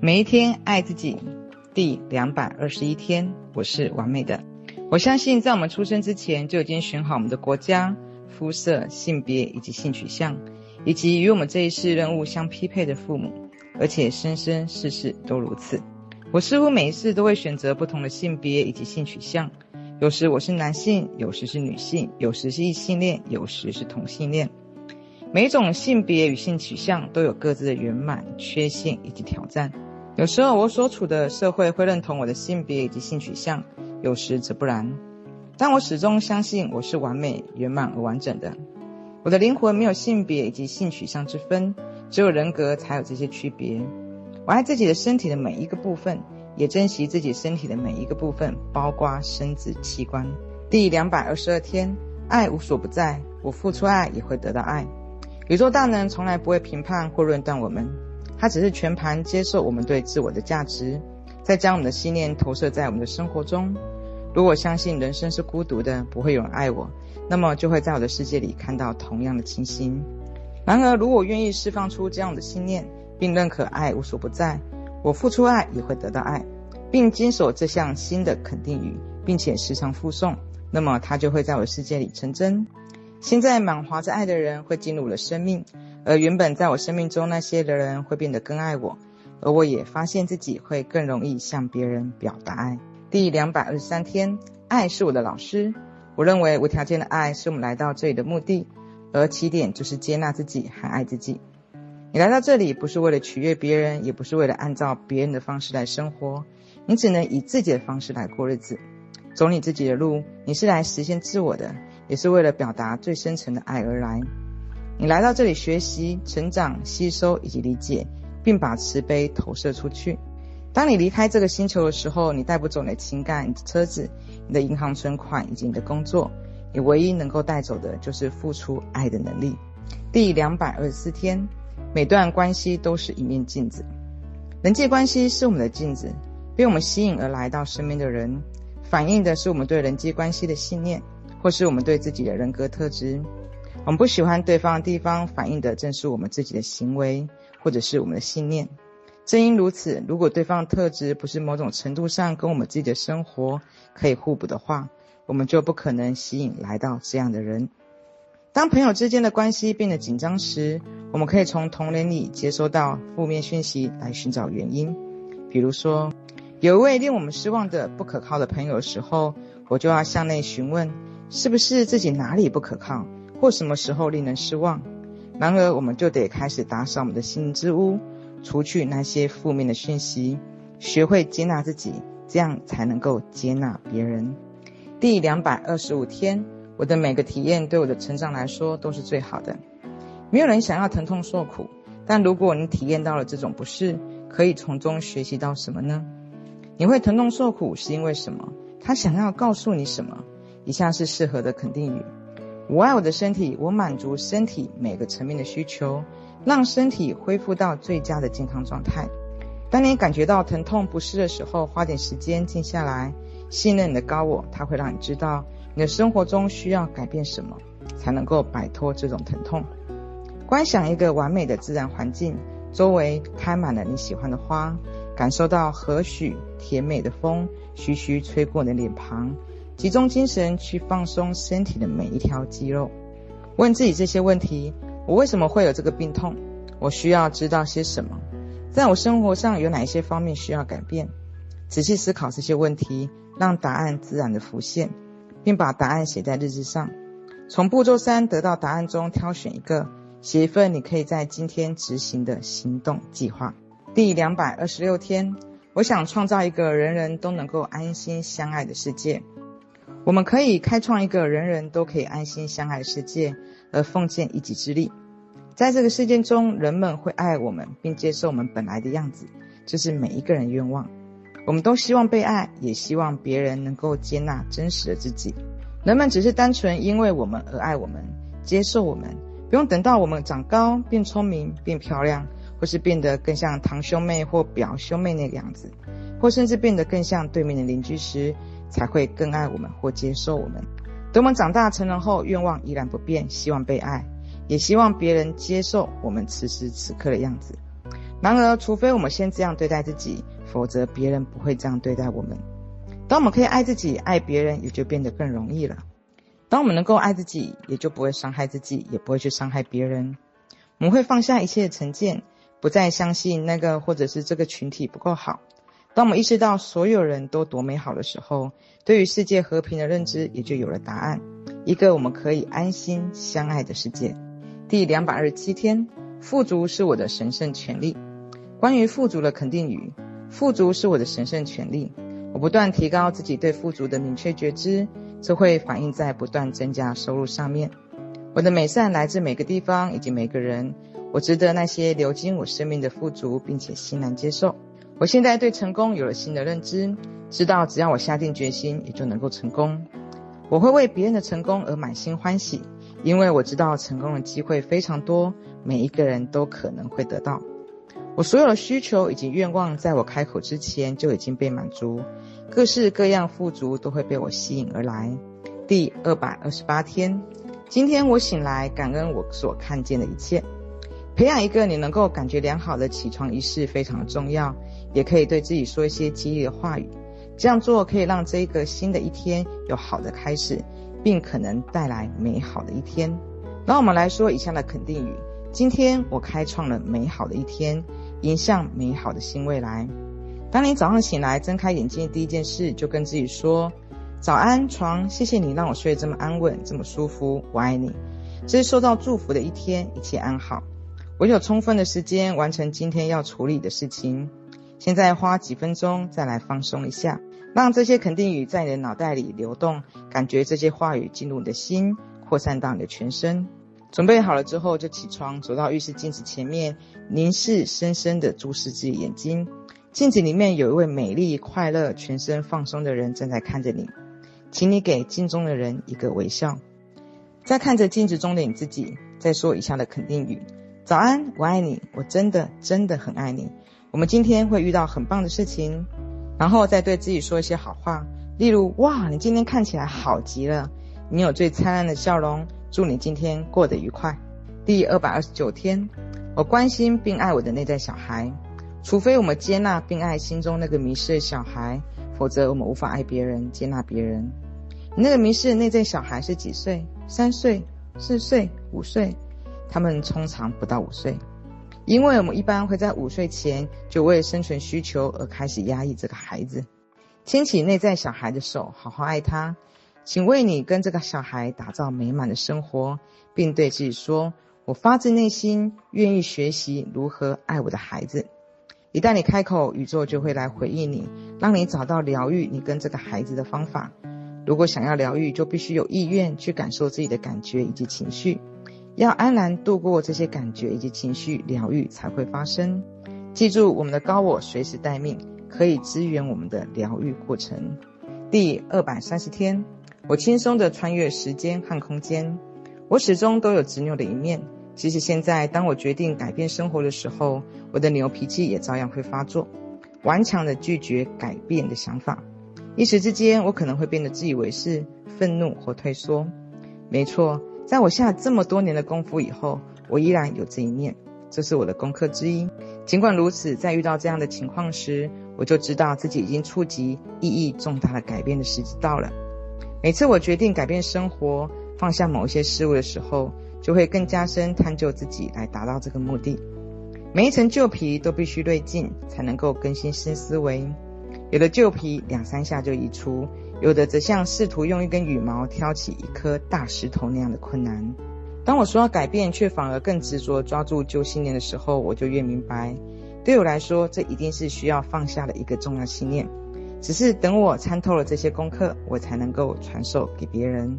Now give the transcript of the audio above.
每一天爱自己，第两百二十一天，我是完美的。我相信，在我们出生之前就已经选好我们的国家、肤色、性别以及性取向，以及与我们这一世任务相匹配的父母，而且生生世世都如此。我似乎每一次都会选择不同的性别以及性取向，有时我是男性，有时是女性，有时是异性恋，有时是同性恋。每一种性别与性取向都有各自的圆满、缺陷以及挑战。有时候我所处的社会会认同我的性别以及性取向，有时则不然。但我始终相信我是完美、圆满而完整的。我的灵魂没有性别以及性取向之分，只有人格才有这些区别。我爱自己的身体的每一个部分，也珍惜自己身体的每一个部分，包括生殖器官。第两百二十二天，爱无所不在，我付出爱也会得到爱。宇宙大能从来不会评判或论断我们。他只是全盘接受我们对自我的价值，再将我们的信念投射在我们的生活中。如果相信人生是孤独的，不会有人爱我，那么就会在我的世界里看到同样的情形。然而，如果愿意释放出这样的信念，并认可爱无所不在，我付出爱也会得到爱，并坚守这项新的肯定语，并且时常附送，那么它就会在我的世界里成真。现在满怀着爱的人会进入我的生命。而原本在我生命中那些的人会变得更爱我，而我也发现自己会更容易向别人表达爱。第两百二十三天，爱是我的老师。我认为无条件的爱是我们来到这里的目的，而起点就是接纳自己和爱自己。你来到这里不是为了取悦别人，也不是为了按照别人的方式来生活，你只能以自己的方式来过日子，走你自己的路。你是来实现自我的，也是为了表达最深层的爱而来。你来到这里学习、成长、吸收以及理解，并把慈悲投射出去。当你离开这个星球的时候，你带不走你的情感、车子、你的银行存款以及你的工作。你唯一能够带走的就是付出爱的能力。第两百二十四天，每段关系都是一面镜子。人际关系是我们的镜子，被我们吸引而来到身边的人，反映的是我们对人际关系的信念，或是我们对自己的人格特质。我们不喜欢对方的地方，反映的正是我们自己的行为，或者是我们的信念。正因如此，如果对方的特质不是某种程度上跟我们自己的生活可以互补的话，我们就不可能吸引来到这样的人。当朋友之间的关系变得紧张时，我们可以从童年里接收到负面讯息来寻找原因。比如说，有一位令我们失望的不可靠的朋友的时候，我就要向内询问，是不是自己哪里不可靠？或什么时候令人失望？然而，我们就得开始打扫我们的心之屋，除去那些负面的讯息，学会接纳自己，这样才能够接纳别人。第两百二十五天，我的每个体验对我的成长来说都是最好的。没有人想要疼痛受苦，但如果你体验到了这种不适，可以从中学习到什么呢？你会疼痛受苦是因为什么？他想要告诉你什么？以下是适合的肯定语。我爱我的身体，我满足身体每个层面的需求，让身体恢复到最佳的健康状态。当你感觉到疼痛不适的时候，花点时间静下来，信任你的高我，它会让你知道你的生活中需要改变什么，才能够摆脱这种疼痛。观想一个完美的自然环境，周围开满了你喜欢的花，感受到和煦甜美的风徐徐吹过你的脸庞。集中精神去放松身体的每一条肌肉，问自己这些问题：我为什么会有这个病痛？我需要知道些什么？在我生活上有哪一些方面需要改变？仔细思考这些问题，让答案自然的浮现，并把答案写在日志上。从步骤三得到答案中挑选一个，写一份你可以在今天执行的行动计划。第两百二十六天，我想创造一个人人都能够安心相爱的世界。我们可以开创一个人人都可以安心相爱的世界，而奉献一己之力。在这个世界中，人们会爱我们，并接受我们本来的样子，这是每一个人愿望。我们都希望被爱，也希望别人能够接纳真实的自己。人们只是单纯因为我们而爱我们，接受我们，不用等到我们长高、变聪明、变漂亮，或是变得更像堂兄妹或表兄妹那个样子，或甚至变得更像对面的邻居时。才会更爱我们或接受我们。等我们长大成人后，愿望依然不变，希望被爱，也希望别人接受我们此时此刻的样子。然而，除非我们先这样对待自己，否则别人不会这样对待我们。当我们可以爱自己、爱别人，也就变得更容易了。当我们能够爱自己，也就不会伤害自己，也不会去伤害别人。我们会放下一切成见，不再相信那个或者是这个群体不够好。当我们意识到所有人都多美好的时候，对于世界和平的认知也就有了答案。一个我们可以安心相爱的世界。第两百二十七天，富足是我的神圣权利。关于富足的肯定语：富足是我的神圣权利。我不断提高自己对富足的明确觉知。这会反映在不断增加收入上面。我的美善来自每个地方以及每个人。我值得那些流经我生命的富足，并且欣然接受。我现在对成功有了新的认知，知道只要我下定决心，也就能够成功。我会为别人的成功而满心欢喜，因为我知道成功的机会非常多，每一个人都可能会得到。我所有的需求以及愿望，在我开口之前就已经被满足。各式各样富足都会被我吸引而来。第二百二十八天，今天我醒来，感恩我所看见的一切。培养一个你能够感觉良好的起床仪式非常重要，也可以对自己说一些激励的话语。这样做可以让这个新的一天有好的开始，并可能带来美好的一天。那我们来说以下的肯定语：今天我开创了美好的一天，迎向美好的新未来。当你早上醒来，睁开眼睛的第一件事，就跟自己说：“早安，床，谢谢你让我睡得这么安稳，这么舒服，我爱你。”这是受到祝福的一天，一切安好。我有充分的时间完成今天要处理的事情。现在花几分钟再来放松一下，让这些肯定语在你的脑袋里流动，感觉这些话语进入你的心，扩散到你的全身。准备好了之后，就起床，走到浴室镜子前面，凝视，深深的注视自己眼睛。镜子里面有一位美丽、快乐、全身放松的人正在看着你，请你给镜中的人一个微笑。再看着镜子中的你自己，再说以下的肯定语：早安，我爱你，我真的真的很爱你。我们今天会遇到很棒的事情，然后再对自己说一些好话，例如：哇，你今天看起来好极了，你有最灿烂的笑容，祝你今天过得愉快。第二百二十九天，我关心并爱我的内在小孩。除非我们接纳并爱心中那个迷失的小孩，否则我们无法爱别人、接纳别人。你那个迷失的内在小孩是几岁？三岁、四岁、五岁？他们通常不到五岁，因为我们一般会在五岁前就为生存需求而开始压抑这个孩子。牵起内在小孩的手，好好爱他。请为你跟这个小孩打造美满的生活，并对自己说：“我发自内心愿意学习如何爱我的孩子。”一旦你开口，宇宙就会来回应你，让你找到疗愈你跟这个孩子的方法。如果想要疗愈，就必须有意愿去感受自己的感觉以及情绪，要安然度过这些感觉以及情绪，疗愈才会发生。记住，我们的高我随时待命，可以支援我们的疗愈过程。第二百三十天，我轻松地穿越时间和空间，我始终都有执拗的一面。其实现在，当我决定改变生活的时候，我的牛脾气也照样会发作，顽强地拒绝改变的想法。一时之间，我可能会变得自以为是、愤怒或退缩。没错，在我下这么多年的功夫以后，我依然有这一面，这是我的功课之一。尽管如此，在遇到这样的情况时，我就知道自己已经触及意义重大的改变的时机到了。每次我决定改变生活，放下某一些事物的时候，就会更加深探究自己，来达到这个目的。每一层旧皮都必须滤净，才能够更新新思维。有的旧皮两三下就移除，有的则像试图用一根羽毛挑起一颗大石头那样的困难。当我说要改变，却反而更执着抓住旧信念的时候，我就越明白，对我来说，这一定是需要放下的一个重要信念。只是等我参透了这些功课，我才能够传授给别人。